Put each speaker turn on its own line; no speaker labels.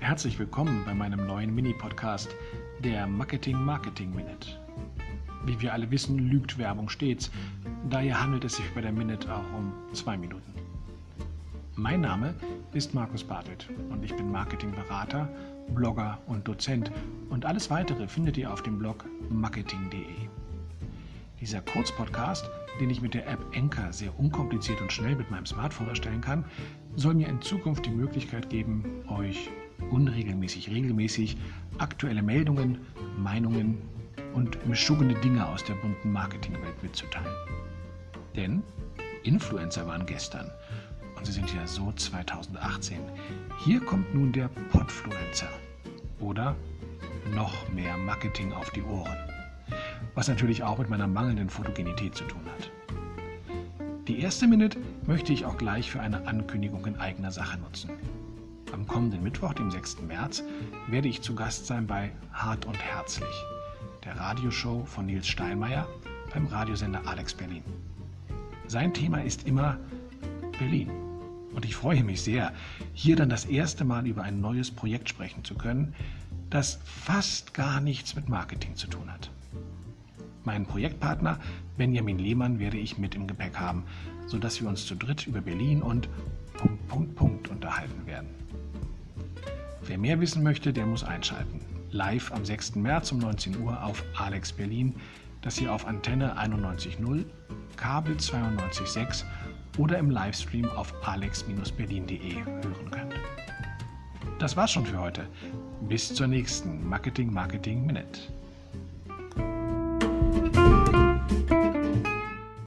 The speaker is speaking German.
Herzlich willkommen bei meinem neuen Mini-Podcast, der Marketing Marketing Minute. Wie wir alle wissen, lügt Werbung stets. Daher handelt es sich bei der Minute auch um zwei Minuten. Mein Name ist Markus Bartelt und ich bin Marketingberater, Blogger und Dozent. Und alles weitere findet ihr auf dem Blog marketing.de. Dieser Kurzpodcast, den ich mit der App Enker sehr unkompliziert und schnell mit meinem Smartphone erstellen kann, soll mir in Zukunft die Möglichkeit geben, euch unregelmäßig, regelmäßig aktuelle Meldungen, Meinungen und mischugene Dinge aus der bunten Marketingwelt mitzuteilen. Denn Influencer waren gestern und sie sind ja so 2018. Hier kommt nun der Podfluencer oder noch mehr Marketing auf die Ohren was natürlich auch mit meiner mangelnden Fotogenität zu tun hat. Die erste Minute möchte ich auch gleich für eine Ankündigung in eigener Sache nutzen. Am kommenden Mittwoch, dem 6. März, werde ich zu Gast sein bei Hart und Herzlich, der Radioshow von Nils Steinmeier beim Radiosender Alex Berlin. Sein Thema ist immer Berlin. Und ich freue mich sehr, hier dann das erste Mal über ein neues Projekt sprechen zu können, das fast gar nichts mit Marketing zu tun hat. Meinen Projektpartner Benjamin Lehmann werde ich mit im Gepäck haben, sodass wir uns zu dritt über Berlin und Punkt, Punkt, Punkt unterhalten werden. Wer mehr wissen möchte, der muss einschalten. Live am 6. März um 19 Uhr auf Alex Berlin, das ihr auf Antenne 91.0, Kabel 92.6 oder im Livestream auf alex-berlin.de hören könnt. Das war's schon für heute. Bis zur nächsten Marketing Marketing Minute.